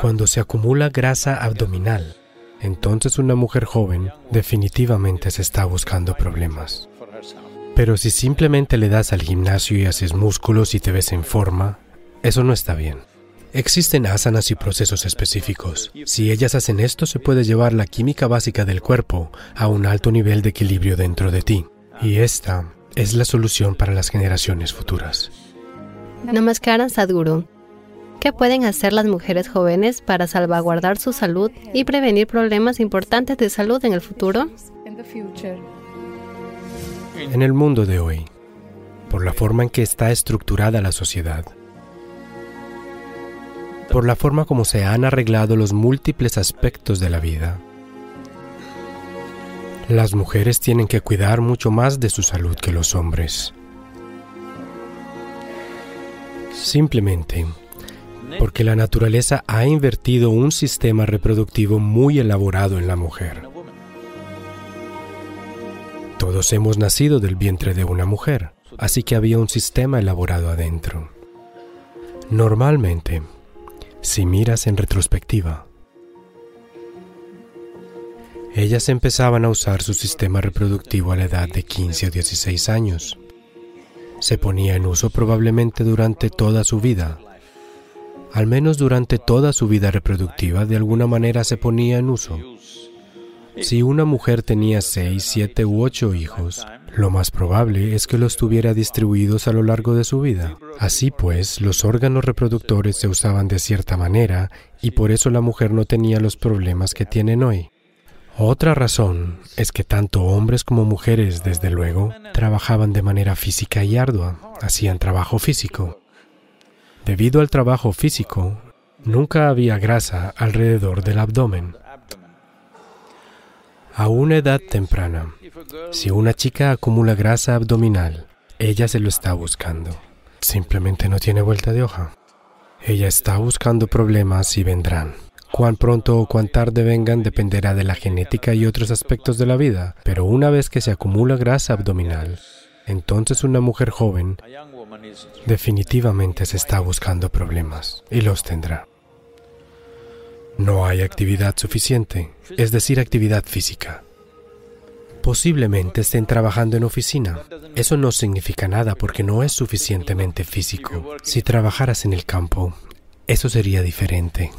Cuando se acumula grasa abdominal, entonces una mujer joven definitivamente se está buscando problemas. Pero si simplemente le das al gimnasio y haces músculos y te ves en forma, eso no está bien. Existen asanas y procesos específicos. Si ellas hacen esto, se puede llevar la química básica del cuerpo a un alto nivel de equilibrio dentro de ti. Y esta es la solución para las generaciones futuras. Namaskaran Sadhguru. ¿Qué pueden hacer las mujeres jóvenes para salvaguardar su salud y prevenir problemas importantes de salud en el futuro? En el mundo de hoy, por la forma en que está estructurada la sociedad, por la forma como se han arreglado los múltiples aspectos de la vida, las mujeres tienen que cuidar mucho más de su salud que los hombres. Simplemente porque la naturaleza ha invertido un sistema reproductivo muy elaborado en la mujer. Todos hemos nacido del vientre de una mujer, así que había un sistema elaborado adentro. Normalmente, si miras en retrospectiva, ellas empezaban a usar su sistema reproductivo a la edad de 15 o 16 años. Se ponía en uso probablemente durante toda su vida, al menos durante toda su vida reproductiva, de alguna manera se ponía en uso. Si una mujer tenía seis, siete u ocho hijos, lo más probable es que los tuviera distribuidos a lo largo de su vida. Así pues, los órganos reproductores se usaban de cierta manera y por eso la mujer no tenía los problemas que tienen hoy. Otra razón es que tanto hombres como mujeres, desde luego, trabajaban de manera física y ardua, hacían trabajo físico. Debido al trabajo físico, nunca había grasa alrededor del abdomen. A una edad temprana, si una chica acumula grasa abdominal, ella se lo está buscando. Simplemente no tiene vuelta de hoja. Ella está buscando problemas y vendrán. Cuán pronto o cuán tarde vengan dependerá de la genética y otros aspectos de la vida, pero una vez que se acumula grasa abdominal, entonces una mujer joven definitivamente se está buscando problemas y los tendrá. No hay actividad suficiente, es decir, actividad física. Posiblemente estén trabajando en oficina. Eso no significa nada porque no es suficientemente físico. Si trabajaras en el campo, eso sería diferente.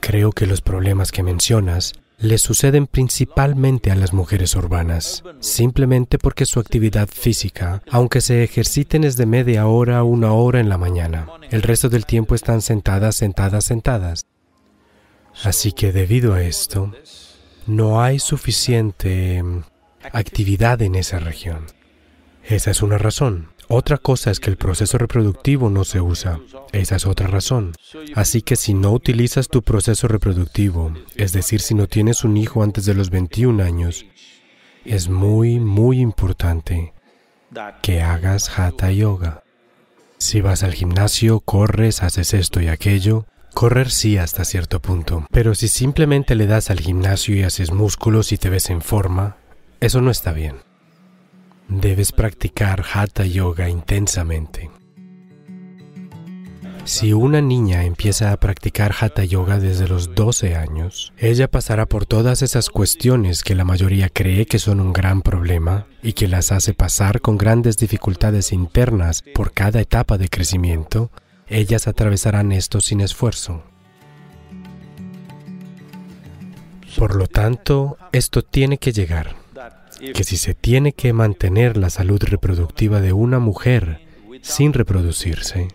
Creo que los problemas que mencionas le suceden principalmente a las mujeres urbanas, simplemente porque su actividad física, aunque se ejerciten es de media hora a una hora en la mañana, el resto del tiempo están sentadas, sentadas, sentadas. Así que debido a esto, no hay suficiente actividad en esa región. Esa es una razón. Otra cosa es que el proceso reproductivo no se usa. Esa es otra razón. Así que si no utilizas tu proceso reproductivo, es decir, si no tienes un hijo antes de los 21 años, es muy, muy importante que hagas hatha yoga. Si vas al gimnasio, corres, haces esto y aquello, correr sí hasta cierto punto, pero si simplemente le das al gimnasio y haces músculos y te ves en forma, eso no está bien. Debes practicar hatha yoga intensamente. Si una niña empieza a practicar hatha yoga desde los 12 años, ella pasará por todas esas cuestiones que la mayoría cree que son un gran problema y que las hace pasar con grandes dificultades internas por cada etapa de crecimiento, ellas atravesarán esto sin esfuerzo. Por lo tanto, esto tiene que llegar que si se tiene que mantener la salud reproductiva de una mujer sin reproducirse,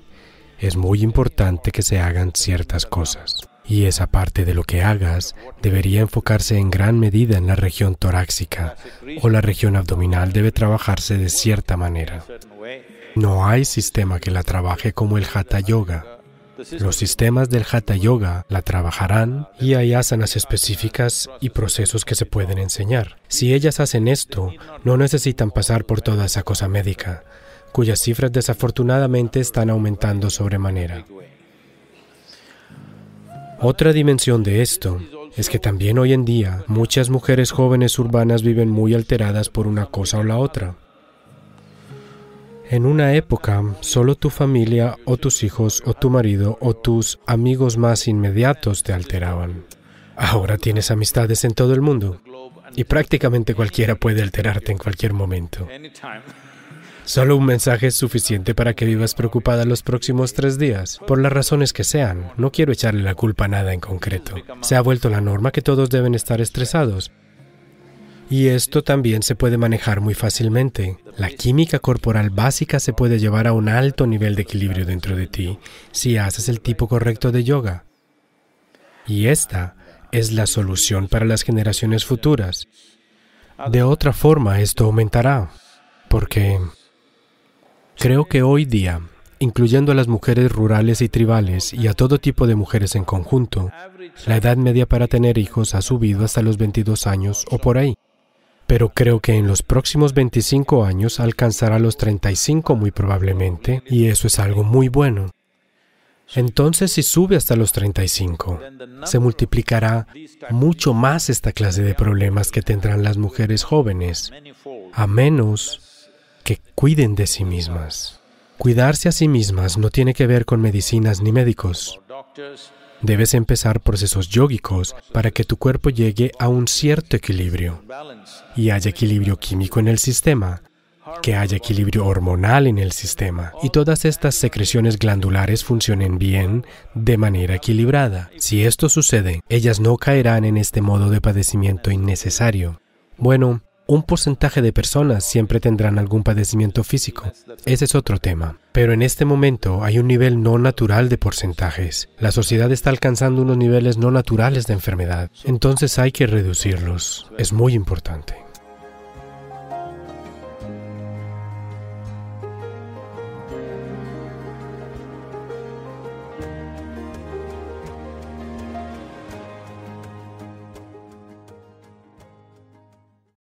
es muy importante que se hagan ciertas cosas. Y esa parte de lo que hagas debería enfocarse en gran medida en la región torácica o la región abdominal debe trabajarse de cierta manera. No hay sistema que la trabaje como el Hatha Yoga, los sistemas del Hatha Yoga la trabajarán y hay asanas específicas y procesos que se pueden enseñar. Si ellas hacen esto, no necesitan pasar por toda esa cosa médica, cuyas cifras desafortunadamente están aumentando sobremanera. Otra dimensión de esto es que también hoy en día muchas mujeres jóvenes urbanas viven muy alteradas por una cosa o la otra. En una época, solo tu familia o tus hijos o tu marido o tus amigos más inmediatos te alteraban. Ahora tienes amistades en todo el mundo y prácticamente cualquiera puede alterarte en cualquier momento. Solo un mensaje es suficiente para que vivas preocupada los próximos tres días, por las razones que sean. No quiero echarle la culpa a nada en concreto. Se ha vuelto la norma que todos deben estar estresados, y esto también se puede manejar muy fácilmente. La química corporal básica se puede llevar a un alto nivel de equilibrio dentro de ti si haces el tipo correcto de yoga. Y esta es la solución para las generaciones futuras. De otra forma, esto aumentará, porque creo que hoy día, incluyendo a las mujeres rurales y tribales y a todo tipo de mujeres en conjunto, la edad media para tener hijos ha subido hasta los 22 años o por ahí pero creo que en los próximos 25 años alcanzará los 35 muy probablemente, y eso es algo muy bueno. Entonces, si sube hasta los 35, se multiplicará mucho más esta clase de problemas que tendrán las mujeres jóvenes, a menos que cuiden de sí mismas. Cuidarse a sí mismas no tiene que ver con medicinas ni médicos. Debes empezar procesos yógicos para que tu cuerpo llegue a un cierto equilibrio y haya equilibrio químico en el sistema, que haya equilibrio hormonal en el sistema y todas estas secreciones glandulares funcionen bien de manera equilibrada. Si esto sucede, ellas no caerán en este modo de padecimiento innecesario. Bueno, un porcentaje de personas siempre tendrán algún padecimiento físico. Ese es otro tema. Pero en este momento hay un nivel no natural de porcentajes. La sociedad está alcanzando unos niveles no naturales de enfermedad. Entonces hay que reducirlos. Es muy importante.